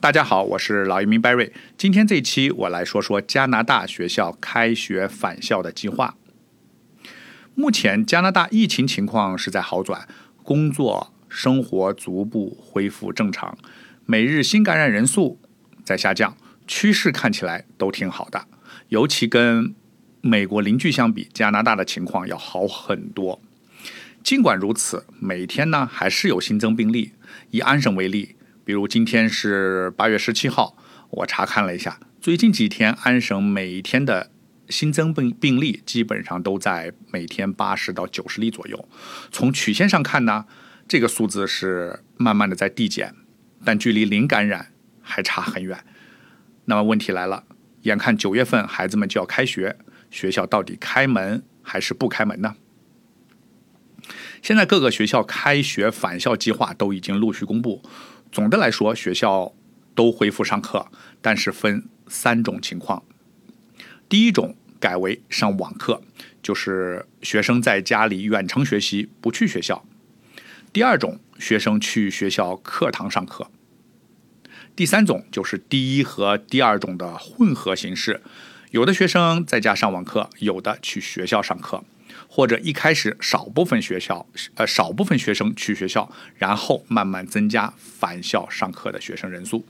大家好，我是老移民 Barry。今天这一期我来说说加拿大学校开学返校的计划。目前加拿大疫情情况是在好转，工作生活逐步恢复正常，每日新感染人数在下降，趋势看起来都挺好的。尤其跟美国邻居相比，加拿大的情况要好很多。尽管如此，每天呢还是有新增病例。以安省为例，比如今天是八月十七号，我查看了一下，最近几天安省每天的新增病病例基本上都在每天八十到九十例左右。从曲线上看呢，这个数字是慢慢的在递减，但距离零感染还差很远。那么问题来了，眼看九月份孩子们就要开学，学校到底开门还是不开门呢？现在各个学校开学返校计划都已经陆续公布。总的来说，学校都恢复上课，但是分三种情况。第一种改为上网课，就是学生在家里远程学习，不去学校。第二种，学生去学校课堂上课。第三种就是第一和第二种的混合形式，有的学生在家上网课，有的去学校上课。或者一开始少部分学校，呃，少部分学生去学校，然后慢慢增加返校上课的学生人数。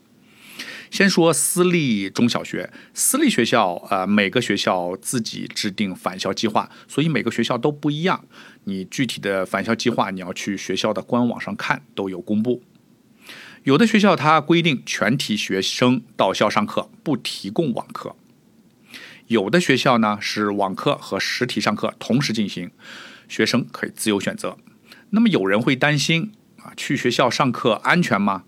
先说私立中小学，私立学校，呃，每个学校自己制定返校计划，所以每个学校都不一样。你具体的返校计划，你要去学校的官网上看，都有公布。有的学校它规定全体学生到校上课，不提供网课。有的学校呢是网课和实体上课同时进行，学生可以自由选择。那么有人会担心啊，去学校上课安全吗？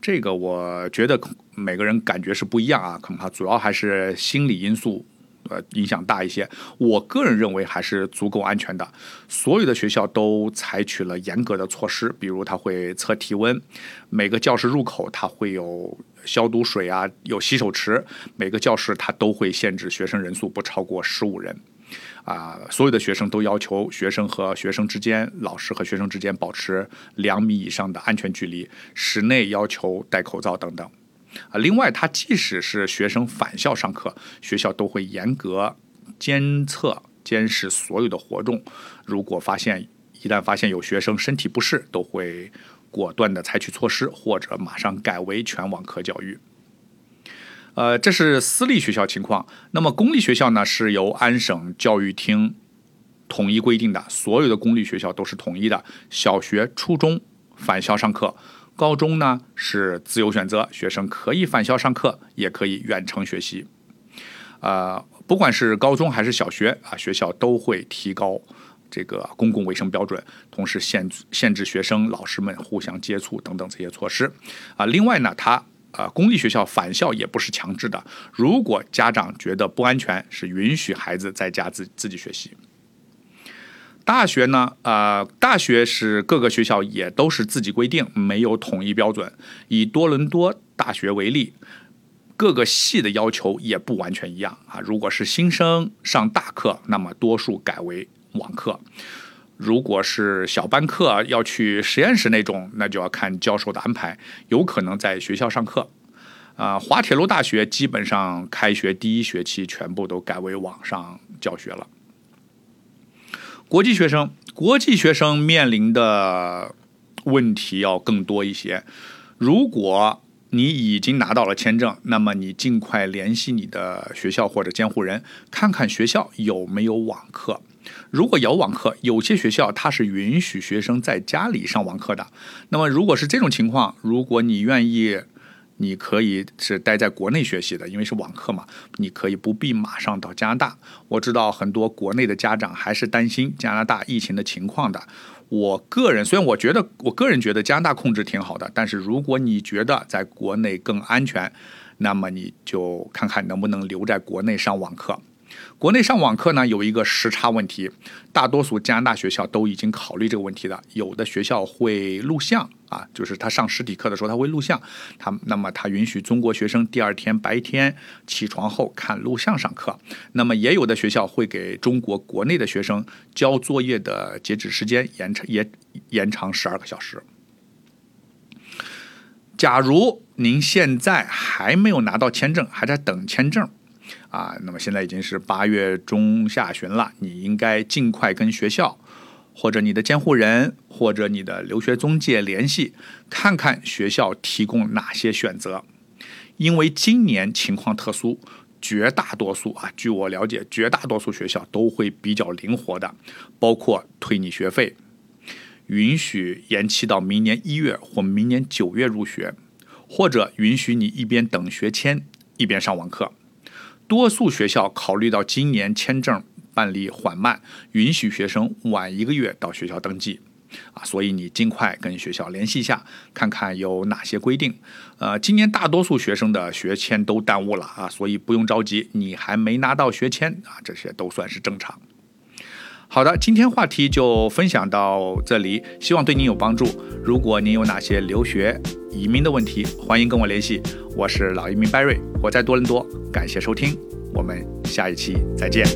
这个我觉得每个人感觉是不一样啊，恐怕主要还是心理因素。呃，影响大一些。我个人认为还是足够安全的。所有的学校都采取了严格的措施，比如他会测体温，每个教室入口它会有消毒水啊，有洗手池。每个教室它都会限制学生人数不超过十五人。啊，所有的学生都要求学生和学生之间、老师和学生之间保持两米以上的安全距离，室内要求戴口罩等等。啊，另外，他即使是学生返校上课，学校都会严格监测、监视所有的活动。如果发现一旦发现有学生身体不适，都会果断的采取措施，或者马上改为全网课教育。呃，这是私立学校情况。那么公立学校呢，是由安省教育厅统一规定的，所有的公立学校都是统一的，小学、初中返校上课。高中呢是自由选择，学生可以返校上课，也可以远程学习。呃，不管是高中还是小学啊，学校都会提高这个公共卫生标准，同时限限制学生、老师们互相接触等等这些措施。啊，另外呢，它呃公立学校返校也不是强制的，如果家长觉得不安全，是允许孩子在家自自己学习。大学呢？呃，大学是各个学校也都是自己规定，没有统一标准。以多伦多大学为例，各个系的要求也不完全一样啊。如果是新生上大课，那么多数改为网课；如果是小班课要去实验室那种，那就要看教授的安排，有可能在学校上课。啊，滑铁卢大学基本上开学第一学期全部都改为网上教学了。国际学生，国际学生面临的问题要更多一些。如果你已经拿到了签证，那么你尽快联系你的学校或者监护人，看看学校有没有网课。如果有网课，有些学校它是允许学生在家里上网课的。那么如果是这种情况，如果你愿意。你可以是待在国内学习的，因为是网课嘛，你可以不必马上到加拿大。我知道很多国内的家长还是担心加拿大疫情的情况的。我个人虽然我觉得，我个人觉得加拿大控制挺好的，但是如果你觉得在国内更安全，那么你就看看能不能留在国内上网课。国内上网课呢有一个时差问题，大多数加拿大学校都已经考虑这个问题了。有的学校会录像啊，就是他上实体课的时候他会录像，他那么他允许中国学生第二天白天起床后看录像上课。那么也有的学校会给中国国内的学生交作业的截止时间延长也延长十二个小时。假如您现在还没有拿到签证，还在等签证，啊，那么现在已经是八月中下旬了，你应该尽快跟学校或者你的监护人或者你的留学中介联系，看看学校提供哪些选择。因为今年情况特殊，绝大多数啊，据我了解，绝大多数学校都会比较灵活的，包括退你学费。允许延期到明年一月或明年九月入学，或者允许你一边等学签一边上网课。多数学校考虑到今年签证办理缓慢，允许学生晚一个月到学校登记。啊，所以你尽快跟学校联系一下，看看有哪些规定。呃，今年大多数学生的学签都耽误了啊，所以不用着急，你还没拿到学签啊，这些都算是正常。好的，今天话题就分享到这里，希望对您有帮助。如果您有哪些留学、移民的问题，欢迎跟我联系。我是老移民 Barry，我在多伦多，感谢收听，我们下一期再见。